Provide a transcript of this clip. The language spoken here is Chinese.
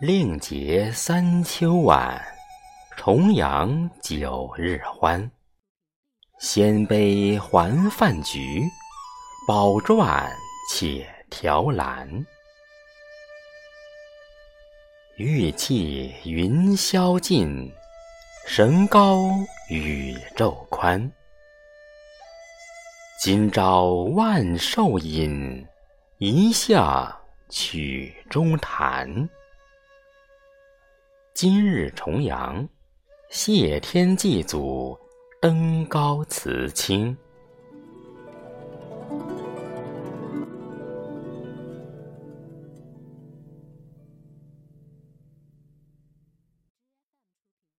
令节三秋晚，重阳九日欢。鲜卑还饭局，宝馔且调兰。玉气云霄尽，神高宇宙宽。今朝万寿饮，一向曲中弹。今日重阳，谢天祭祖，登高辞亲。